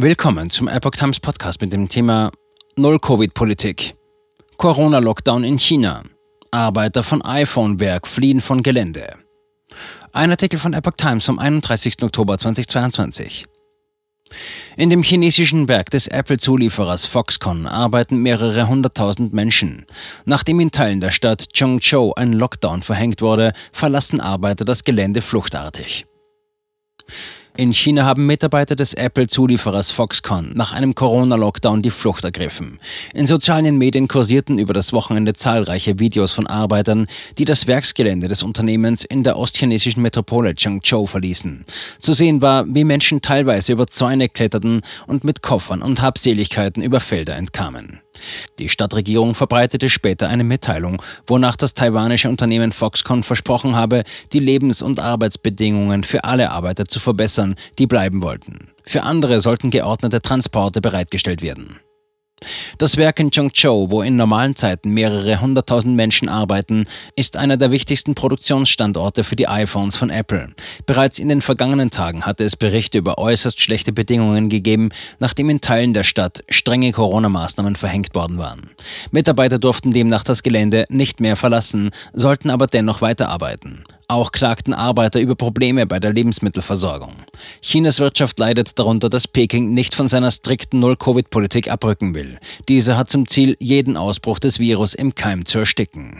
Willkommen zum Epoch Times Podcast mit dem Thema Null-Covid-Politik. Corona-Lockdown in China. Arbeiter von iPhone-Werk fliehen von Gelände. Ein Artikel von Epoch Times vom 31. Oktober 2022. In dem chinesischen Werk des Apple-Zulieferers Foxconn arbeiten mehrere hunderttausend Menschen. Nachdem in Teilen der Stadt Chongzhou ein Lockdown verhängt wurde, verlassen Arbeiter das Gelände fluchtartig. In China haben Mitarbeiter des Apple-Zulieferers Foxconn nach einem Corona-Lockdown die Flucht ergriffen. In sozialen Medien kursierten über das Wochenende zahlreiche Videos von Arbeitern, die das Werksgelände des Unternehmens in der ostchinesischen Metropole Changzhou verließen. Zu sehen war, wie Menschen teilweise über Zäune kletterten und mit Koffern und Habseligkeiten über Felder entkamen. Die Stadtregierung verbreitete später eine Mitteilung, wonach das taiwanische Unternehmen Foxconn versprochen habe, die Lebens- und Arbeitsbedingungen für alle Arbeiter zu verbessern, die bleiben wollten. Für andere sollten geordnete Transporte bereitgestellt werden. Das Werk in Chongzhou, wo in normalen Zeiten mehrere hunderttausend Menschen arbeiten, ist einer der wichtigsten Produktionsstandorte für die iPhones von Apple. Bereits in den vergangenen Tagen hatte es Berichte über äußerst schlechte Bedingungen gegeben, nachdem in Teilen der Stadt strenge Corona-Maßnahmen verhängt worden waren. Mitarbeiter durften demnach das Gelände nicht mehr verlassen, sollten aber dennoch weiterarbeiten. Auch klagten Arbeiter über Probleme bei der Lebensmittelversorgung. Chinas Wirtschaft leidet darunter, dass Peking nicht von seiner strikten Null-Covid-Politik abrücken will. Diese hat zum Ziel, jeden Ausbruch des Virus im Keim zu ersticken.